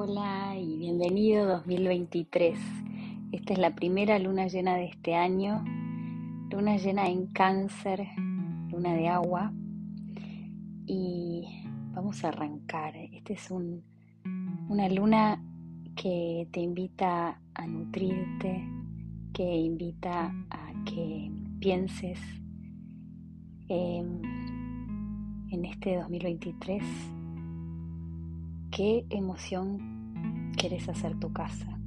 Hola y bienvenido 2023. Esta es la primera luna llena de este año, luna llena en cáncer, luna de agua. Y vamos a arrancar. Esta es una luna que te invita a nutrirte, que invita a que pienses en este 2023 ¿Qué emoción quieres hacer tu casa?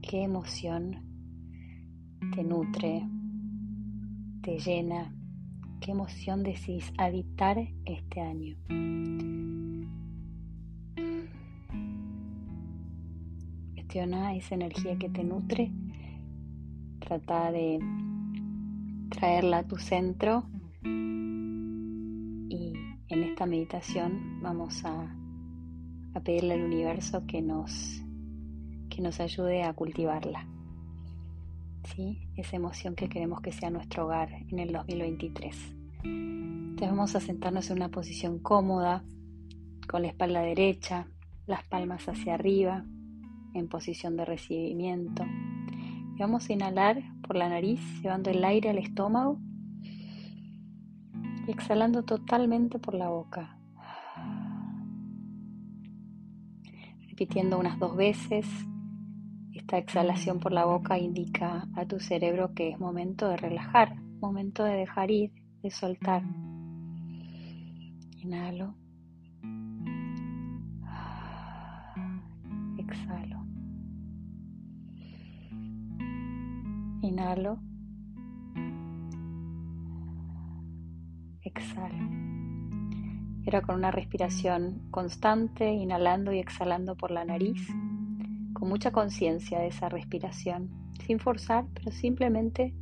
¿Qué emoción te nutre, te llena? ¿Qué emoción decís habitar este año? Gestiona esa energía que te nutre. Trata de traerla a tu centro y en esta meditación vamos a a pedirle al universo que nos, que nos ayude a cultivarla. ¿Sí? Esa emoción que queremos que sea nuestro hogar en el 2023. Entonces vamos a sentarnos en una posición cómoda, con la espalda derecha, las palmas hacia arriba, en posición de recibimiento. Y vamos a inhalar por la nariz, llevando el aire al estómago y exhalando totalmente por la boca. Repitiendo unas dos veces. Esta exhalación por la boca indica a tu cerebro que es momento de relajar, momento de dejar ir, de soltar. Inhalo. Exhalo. Inhalo. Exhalo. Era con una respiración constante, inhalando y exhalando por la nariz, con mucha conciencia de esa respiración, sin forzar, pero simplemente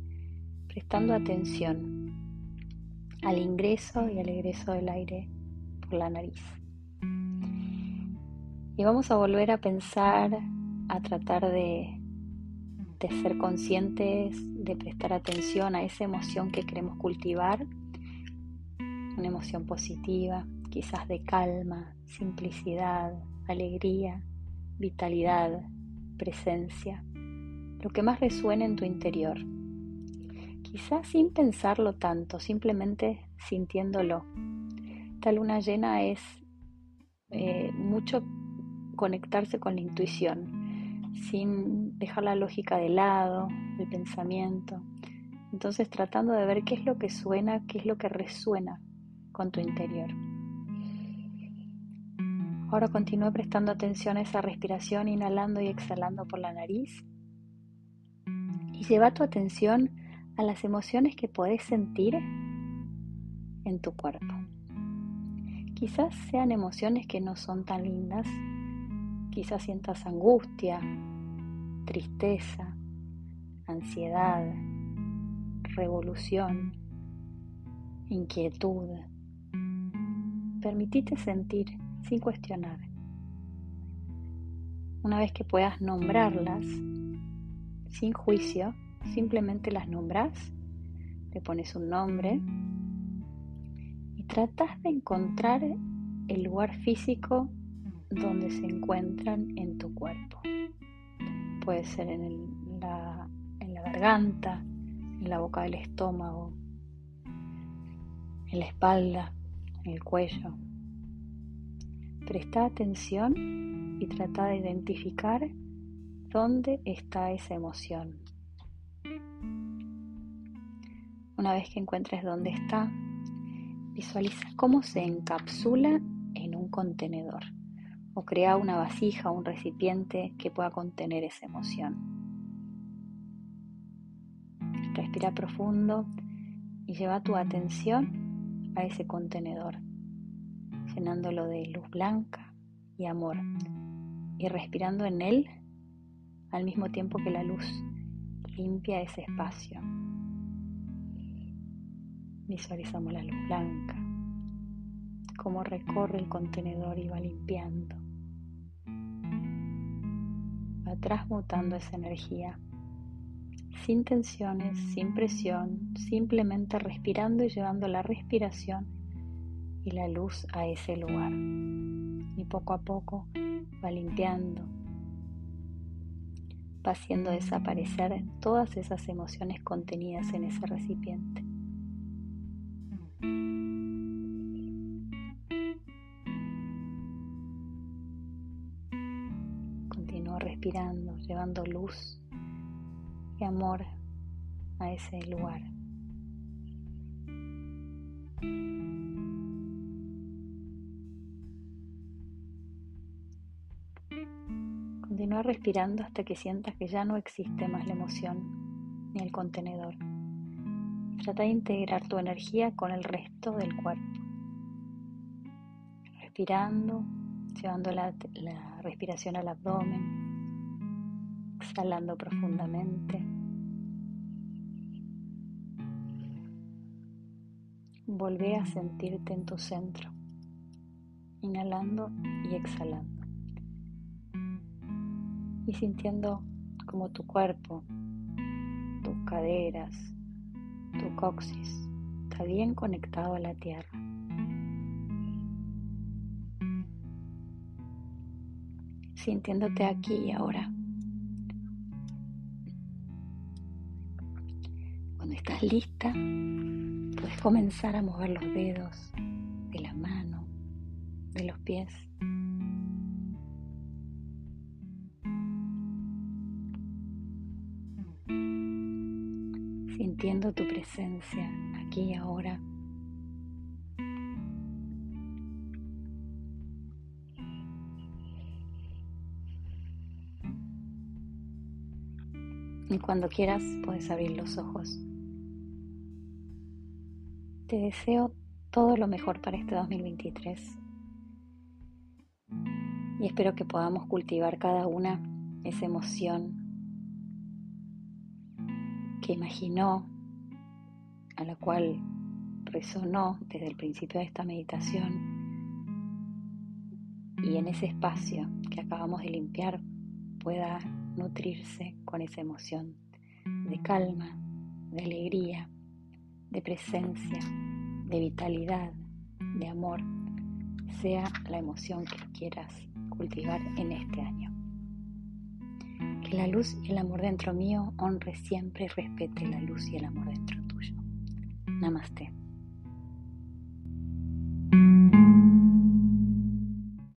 prestando atención al ingreso y al egreso del aire por la nariz. Y vamos a volver a pensar, a tratar de, de ser conscientes, de prestar atención a esa emoción que queremos cultivar, una emoción positiva, quizás de calma, simplicidad, alegría, vitalidad, presencia, lo que más resuena en tu interior. Quizás sin pensarlo tanto, simplemente sintiéndolo. Esta luna llena es eh, mucho conectarse con la intuición, sin dejar la lógica de lado, el pensamiento. Entonces tratando de ver qué es lo que suena, qué es lo que resuena con tu interior. Ahora continúa prestando atención a esa respiración, inhalando y exhalando por la nariz. Y lleva tu atención a las emociones que puedes sentir en tu cuerpo. Quizás sean emociones que no son tan lindas. Quizás sientas angustia, tristeza, ansiedad, revolución, inquietud. Permitite sentir sin cuestionar. Una vez que puedas nombrarlas, sin juicio, simplemente las nombras, le pones un nombre y tratas de encontrar el lugar físico donde se encuentran en tu cuerpo. Puede ser en, la, en la garganta, en la boca del estómago, en la espalda, en el cuello. Presta atención y trata de identificar dónde está esa emoción. Una vez que encuentres dónde está, visualiza cómo se encapsula en un contenedor o crea una vasija o un recipiente que pueda contener esa emoción. Respira profundo y lleva tu atención a ese contenedor llenándolo de luz blanca y amor y respirando en él al mismo tiempo que la luz limpia ese espacio. Visualizamos la luz blanca, cómo recorre el contenedor y va limpiando, va transmutando esa energía sin tensiones, sin presión, simplemente respirando y llevando la respiración y la luz a ese lugar. y poco a poco va limpiando, va haciendo desaparecer todas esas emociones contenidas en ese recipiente. Continúa respirando, llevando luz y amor a ese lugar. Continúa respirando hasta que sientas que ya no existe más la emoción ni el contenedor. Trata de integrar tu energía con el resto del cuerpo. Respirando, llevando la, respiración al abdomen, exhalando profundamente. Volvé a sentirte en tu centro, inhalando y exhalando y sintiendo como tu cuerpo, tus caderas, tu coxis está bien conectado a la tierra. Sintiéndote aquí y ahora. Cuando estás lista, puedes comenzar a mover los dedos de la mano, de los pies. Sintiendo tu presencia aquí y ahora. Y cuando quieras puedes abrir los ojos. Te deseo todo lo mejor para este 2023 y espero que podamos cultivar cada una esa emoción que imaginó, a la cual resonó desde el principio de esta meditación, y en ese espacio que acabamos de limpiar pueda nutrirse con esa emoción de calma, de alegría, de presencia, de vitalidad, de amor, sea la emoción que quieras cultivar en este año. Que la luz y el amor dentro mío honre siempre y respete la luz y el amor dentro tuyo. Namaste.